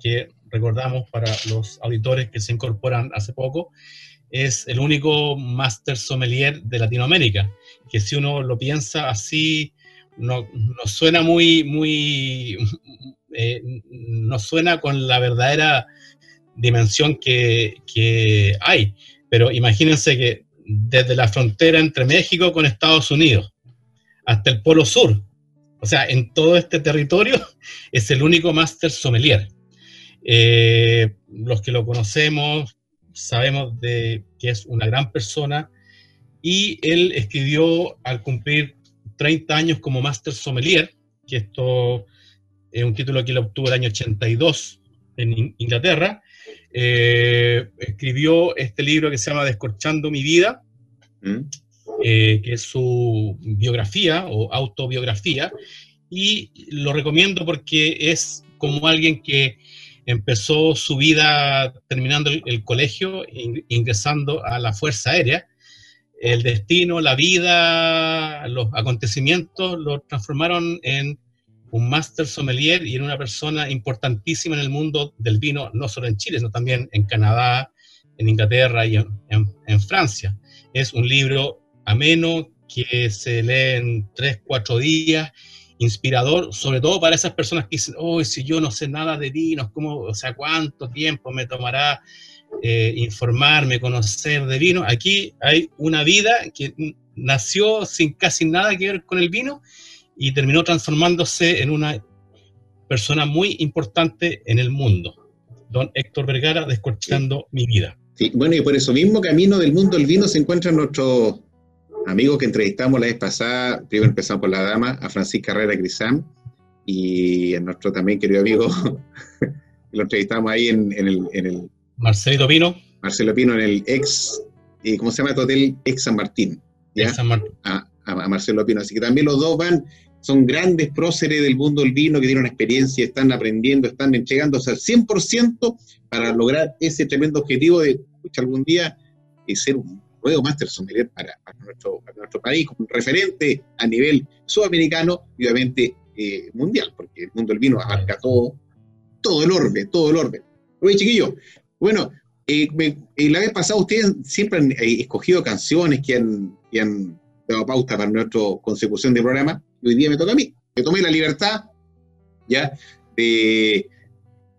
S2: que recordamos para los auditores que se incorporan hace poco, es el único máster sommelier de Latinoamérica, que si uno lo piensa así, no, no suena muy, muy, eh, no suena con la verdadera dimensión que, hay. Pero imagínense que desde la frontera entre México con Estados Unidos hasta el Polo Sur, o sea, en todo este territorio, *laughs* es el único máster sommelier. Eh, los que lo conocemos sabemos de que es una gran persona y él escribió al cumplir 30 años como máster sommelier, que esto es un título que él obtuvo el año 82 en In- Inglaterra, eh, escribió este libro que se llama Descorchando mi vida,
S1: ¿Mm?
S2: eh, que es su biografía o autobiografía, y lo recomiendo porque es como alguien que empezó su vida terminando el, el colegio, in- ingresando a la Fuerza Aérea. El destino, la vida, los acontecimientos lo transformaron en un máster sommelier y en una persona importantísima en el mundo del vino, no solo en Chile, sino también en Canadá, en Inglaterra y en, en- en Francia. Es un libro ameno que se lee en tres, cuatro días, inspirador, sobre todo para esas personas que dicen, oh, si yo no sé nada de vinos, ¿cómo, o sea, cuánto tiempo me tomará eh, informarme, conocer de vino? Aquí hay una vida que nació sin casi nada que ver con el vino y terminó transformándose en una persona muy importante en el mundo. Don Héctor Vergara, descorchando mi vida.
S1: Sí, bueno, y por eso mismo camino del mundo del vino se encuentran nuestros amigos que entrevistamos la vez pasada. Primero empezamos por la dama, a Francisca Herrera Grisam, y a nuestro también querido amigo, *laughs* lo entrevistamos ahí en, en el, en el
S2: Marcelito Pino,
S1: Marcelo Pino, en el ex, eh, ¿cómo se llama este hotel? Ex San Martín. ¿ya?
S2: San Martín.
S1: a, a- a Marcelo Pino. Así que también los dos van, son grandes próceres del mundo del vino que tienen experiencia, están aprendiendo, están entregándose al 100% para lograr ese tremendo objetivo de, algún día eh, ser un nuevo máster sommelier para, nuestro, para nuestro país, un referente a nivel sudamericano y obviamente eh, mundial, porque el mundo del vino abarca todo, todo el orbe, todo el orbe. Oye, chiquillos, bueno, eh, eh, la vez pasada ustedes siempre han eh, escogido canciones que han, que han dado pauta para nuestra consecución de programa, y hoy día me toca a mí. Me tomé la libertad, ya, de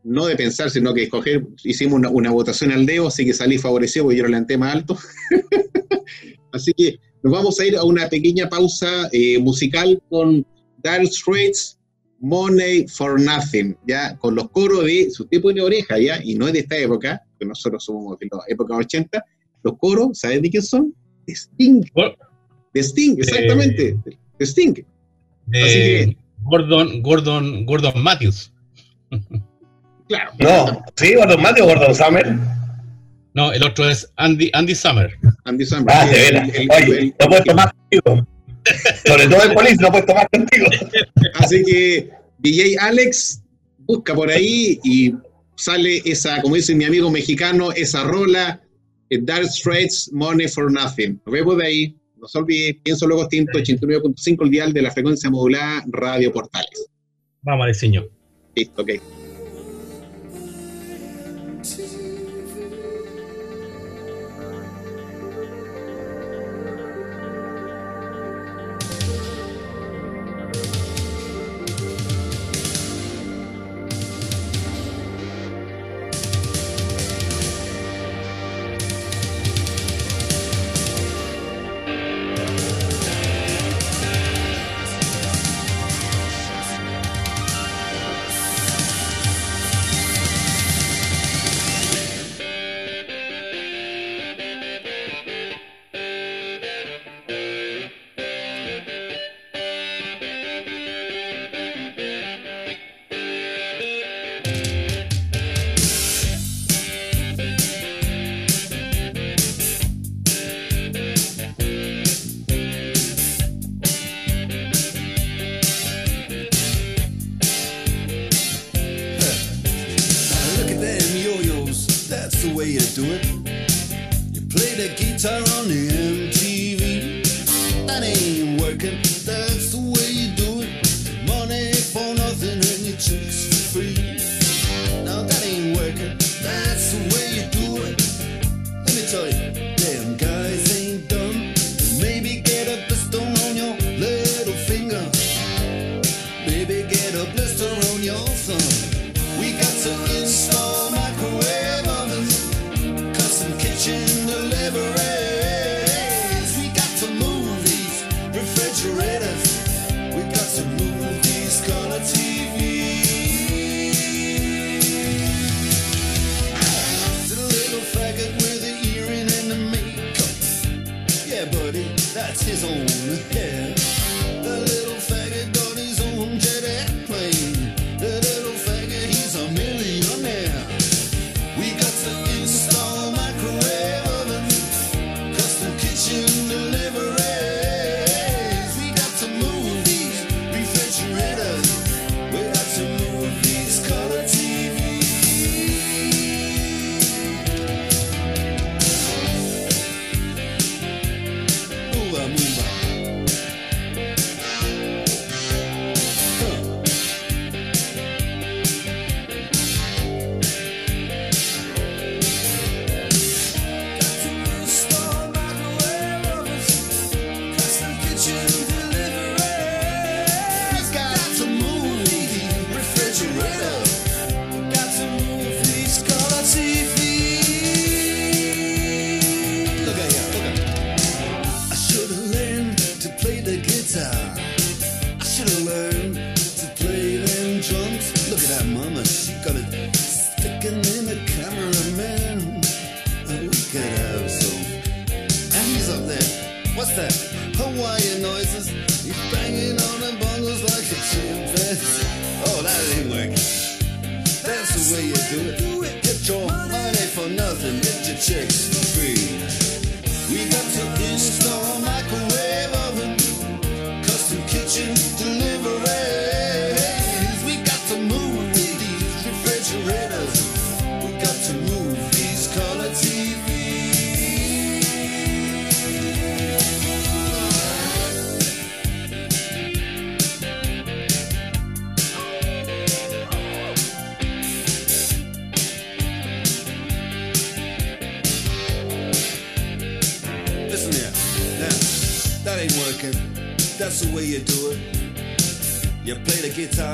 S1: no de pensar, sino que escoger, hicimos una, una votación al dedo, así que salí favorecido porque yo lo levanté más alto. *laughs* así que nos vamos a ir a una pequeña pausa eh, musical con Dire Straits, Money for Nothing, ya, con los coros de, si usted pone oreja, ya, y no es de esta época, que nosotros somos de la época 80, los coros, ¿sabes de quién son? De Sting. De Sting, exactamente. De Sting.
S2: De
S1: que-
S2: Gordon, Gordon, Gordon Matthews.
S1: Claro.
S3: No, sí, Gordon Matthew o Gordon Summer.
S2: No, el otro es Andy, Andy Summer.
S1: Andy Samberg.
S3: Ah, de
S1: El-
S3: veras. Oye,
S1: el-
S3: no puedo tomar contigo. Sobre todo el polis, no puedo tomar contigo.
S1: Así que DJ Alex busca por ahí y sale esa, como dice mi amigo mexicano, esa rola, eh, Dark Straits, Money for Nothing. Nos vemos de ahí. No se olvide, pienso luego tinto 89.5 el dial de la frecuencia modulada Radio Portales.
S2: Vamos, diseño.
S1: Listo, ok.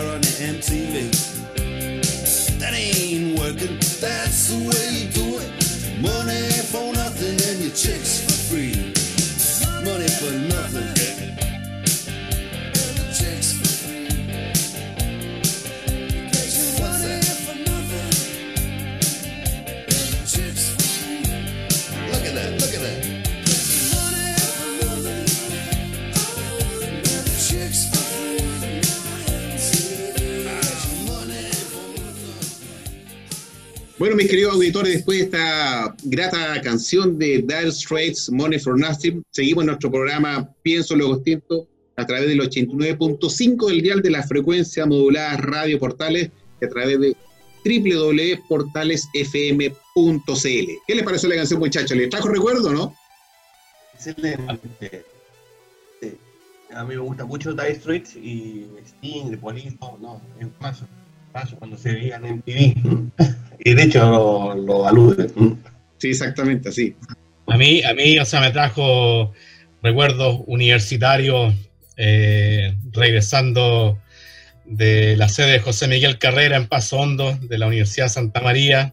S5: On MTV. That ain't working. That's the way you do it. Money for nothing and your chicks for free. Money for nothing.
S1: Bueno, mis queridos auditores, después de esta grata canción de Dire Straits, Money for Nothing, seguimos nuestro programa Pienso Luego Tinto a través del 89.5 del dial de la frecuencia modulada Radio Portales y a través de www.portalesfm.cl. ¿Qué les pareció la canción, muchachos? ¿Les trajo recuerdo, no?
S3: Excelente. Sí. A mí me gusta mucho Dire Straits y Sting, The Police, no, es más, cuando se veían en TV. *laughs* y de hecho lo, lo aluden.
S1: Sí, exactamente, así.
S2: A mí, a mí, o sea, me trajo recuerdos universitarios eh, regresando de la sede de José Miguel Carrera en Paso Hondo, de la Universidad Santa María,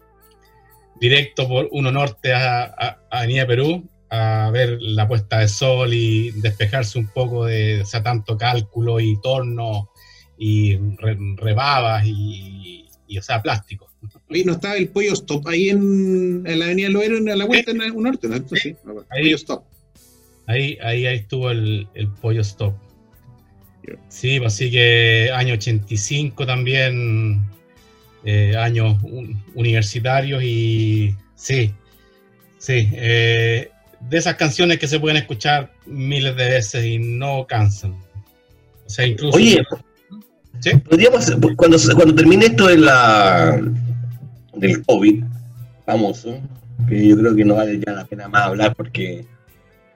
S2: directo por Uno Norte a, a, a Avenida Perú, a ver la puesta de sol y despejarse un poco de o sea, tanto cálculo y torno y re, rebabas y, y, o sea, plástico.
S1: Oye, ¿no estaba el pollo stop ahí en, en la avenida Loero, en la vuelta en el norte? ¿no? Sí.
S2: Ahí,
S1: pollo stop.
S2: Ahí, ahí, ahí estuvo el, el pollo stop. Sí, pues así que año 85 también, eh, años un, universitarios y sí, sí, eh, de esas canciones que se pueden escuchar miles de veces y no cansan. O sea, incluso...
S3: Oye, ¿sí? podríamos, cuando, cuando termine esto de la, del COVID famoso, que yo creo que no vale ya la pena más hablar porque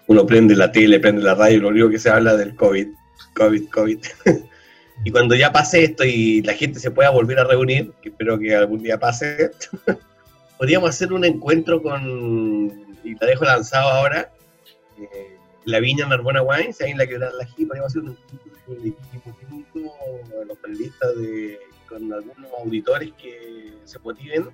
S3: uno prende la tele, prende la radio lo único que se habla del COVID, COVID, COVID. *laughs* y cuando ya pase esto y la gente se pueda volver a reunir, que espero que algún día pase, *laughs* podríamos hacer un encuentro con, y la dejo lanzado ahora, eh, la viña Narbona Wines, ahí en la quebrada la G, podríamos hacer un encuentro los periodistas de, con algunos auditores que se motiven.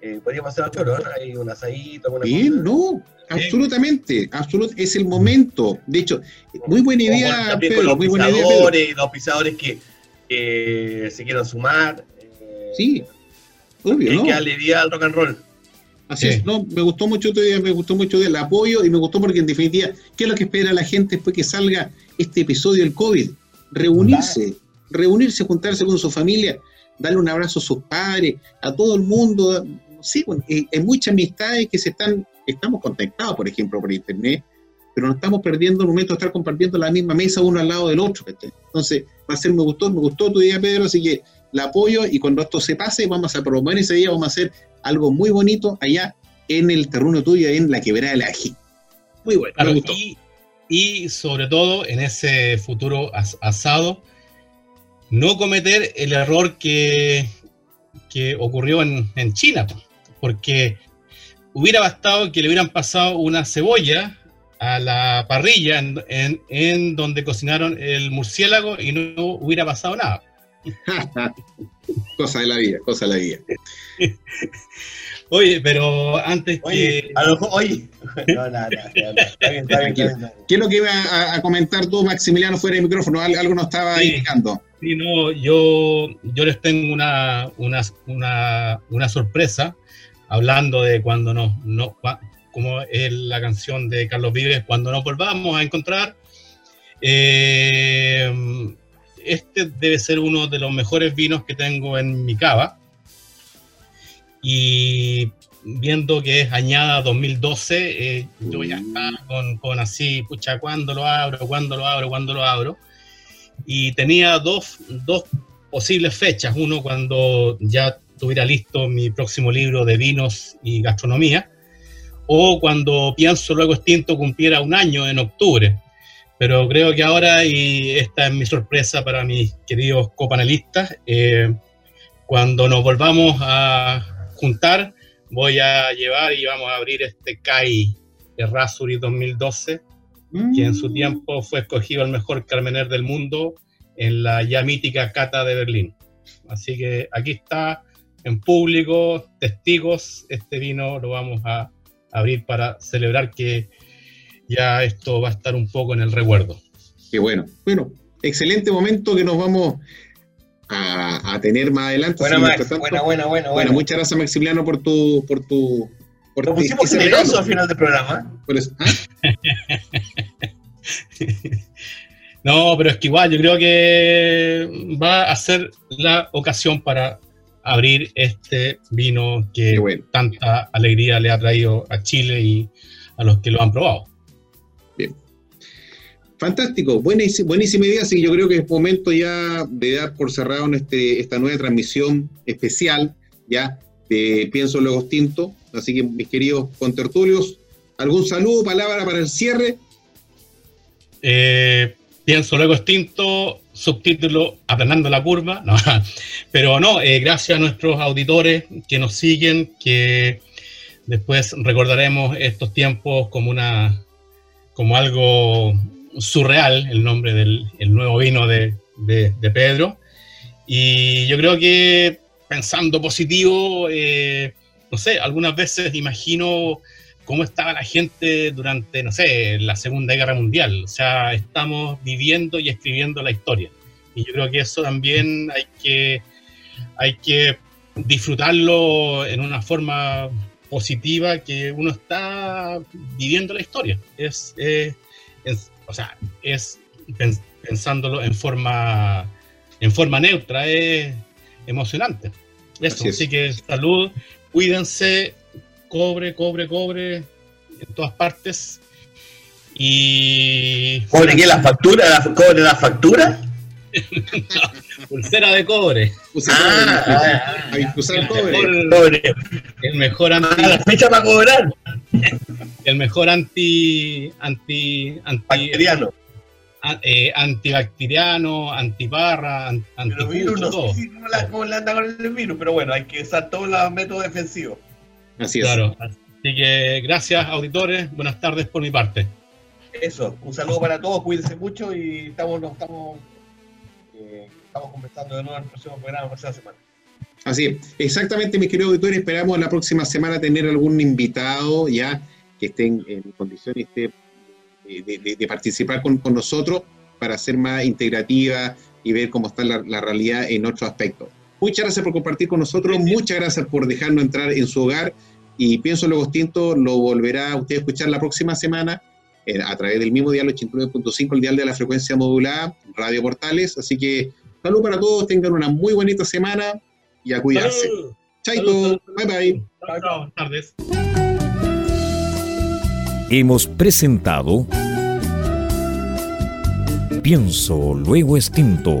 S3: Eh, podríamos hacer otro, ¿no? Hay un asadito, alguna
S1: Bien,
S3: cosa.
S1: no, absolutamente, absolut- es el momento. De hecho, muy buena idea,
S3: también
S1: Pedro,
S3: con
S1: muy
S3: los
S1: buena idea, Pedro.
S3: pisadores, los pisadores que, se quieran sumar. eh,
S1: Sí, obvio,
S3: hay
S1: ¿no?
S3: que darle vida al rock and roll.
S1: Así
S2: Sí.
S1: es, no, me gustó mucho tu idea, me gustó mucho el apoyo y me gustó porque en definitiva, ¿qué es lo que espera la gente después que salga este episodio del COVID? Reunirse, reunirse, juntarse con su familia, darle un abrazo a sus padres, a todo el mundo. Sí, bueno, eh, hay muchas amistades que se están, estamos conectados, por ejemplo, por internet, pero no estamos perdiendo el momento de estar compartiendo la misma mesa uno al lado del otro. Entonces, va a ser, me gustó, me gustó tu idea, Pedro, así que la apoyo y cuando esto se pase, vamos a promover ese día, vamos a hacer algo muy bonito allá en el terreno tuyo, en la quebrada de la Ají. Muy bueno,
S2: Claro,
S1: me gustó.
S2: y, y sobre todo en ese futuro as- asado, no cometer el error que, que ocurrió en, en China, po, porque hubiera bastado que le hubieran pasado una cebolla a la parrilla en, en- en donde cocinaron el murciélago y no hubiera pasado nada. *laughs*
S1: cosa de la vida, cosa de la vida. *laughs*
S2: Oye, pero antes
S3: Oye,
S2: que...
S3: a lo mejor, oye. No, no.
S1: ¿Qué es lo que iba a, a comentar tú, Maximiliano, fuera del micrófono? Al- Algo nos estaba
S2: Sí.
S1: indicando.
S2: Sí, no, yo, yo les tengo una, una, una, una sorpresa hablando de cuando no, cua- como es la canción de Carlos Vives, cuando nos volvamos a encontrar. Eh, este debe ser uno de los mejores vinos que tengo en mi cava. Y viendo que es añada 2012, eh, yo ya estaba con, con así, pucha, ¿cuándo lo abro? ¿Cuándo lo abro? ¿Cuándo lo abro? Y tenía dos, dos posibles fechas. Uno cuando ya tuviera listo mi próximo libro de vinos y gastronomía, o cuando Pienso Luego Extinto cumpliera un año en octubre. Pero creo que ahora, y esta es mi sorpresa para mis queridos copanelistas, eh, cuando nos volvamos a juntar, voy a llevar y vamos a abrir este CAI Errázuri 2012, que en su tiempo fue escogido el mejor Carmener del mundo en la ya mítica Cata de Berlín. Así que aquí está, en público, testigos, este vino lo vamos a abrir para celebrar que ya esto va a estar un poco en el recuerdo.
S1: Qué bueno. Bueno, excelente momento que nos vamos a, a tener más adelante.
S3: Buena, Max,
S1: tanto-
S3: buena, buena, buena,
S1: Bueno,
S3: buena.
S1: muchas gracias, Maximiliano, por tu. Por tu por
S3: Lo pusimos generoso al final del programa.
S1: Por eso- ¿ah? *laughs* *laughs*
S2: No, pero es que igual yo creo que va a ser la ocasión para abrir este vino que
S1: bueno.
S2: tanta alegría le ha traído a Chile y a los que lo han probado.
S1: Fantástico, buenísima, buenísima idea. Así que yo creo que es momento ya de dar por cerrado en este, esta nueva transmisión especial, ya de Pienso Luego Extinto. Así que, mis queridos contertulios, ¿algún saludo, palabra para el cierre?
S2: Eh, pienso luego extinto, subtítulo Aplanando la curva. No, *laughs* pero no, eh, gracias a nuestros auditores que nos siguen, que después recordaremos estos tiempos como una como algo surreal, el nombre del el nuevo vino de, de- de Pedro. Y yo creo que pensando positivo, eh, no sé, algunas veces imagino cómo estaba la gente durante, no sé, la Segunda Guerra Mundial. O sea, estamos viviendo y escribiendo la historia. Y yo creo que eso también hay que, hay que disfrutarlo en una forma positiva, que uno está viviendo la historia. Es, o sea, es pens- pensándolo en forma, en forma neutra, es emocionante. Eso,
S1: Así es.
S2: así que salud, cuídense, cobre, cobre, cobre en todas partes. Y
S3: ¿Cobre qué? ¿La factura? ¿La, ¿Cobre la factura? *laughs*
S2: pulsera de cobre.
S3: Ah,
S1: usar cobre.
S2: Mejor- el mejor
S3: Ah,
S2: anti,
S3: la fecha para cobrar.
S2: el mejor anti, anti, anti,
S3: Bacteriano.
S2: eh, antibacteriano, antiparra, an-
S3: Pero virus no sé si cómo, la- cómo le anda con el virus, pero bueno, hay que usar todos los métodos defensivos.
S1: Así es.
S2: Claro. Así que gracias, auditores. Buenas tardes por mi parte.
S3: Eso, un saludo para todos, cuídense mucho y estamos, nos estamos, eh, estamos conversando de nuevo en el próximo programa, la próxima semana.
S1: Así es. Exactamente, mis queridos auditores, esperamos la próxima semana tener algún invitado ya que esté en, en condiciones de, de- de- de participar con, con nosotros para ser más integrativa y ver cómo está la, la realidad en otros aspectos. Muchas gracias por compartir con nosotros, muchas gracias por dejarnos entrar en su hogar y pienso Luego Tinto lo volverá a usted a escuchar la próxima semana eh, a través del mismo dial 89.5, el dial de la frecuencia modulada, Radio Portales. Así que salud para todos, tengan una muy bonita semana y a cuidarse.
S2: Salud.
S1: Chaito,
S2: Salud,
S1: bye bye.
S2: Chao, chao. Buenas tardes.
S4: Hemos presentado Pienso, luego extinto,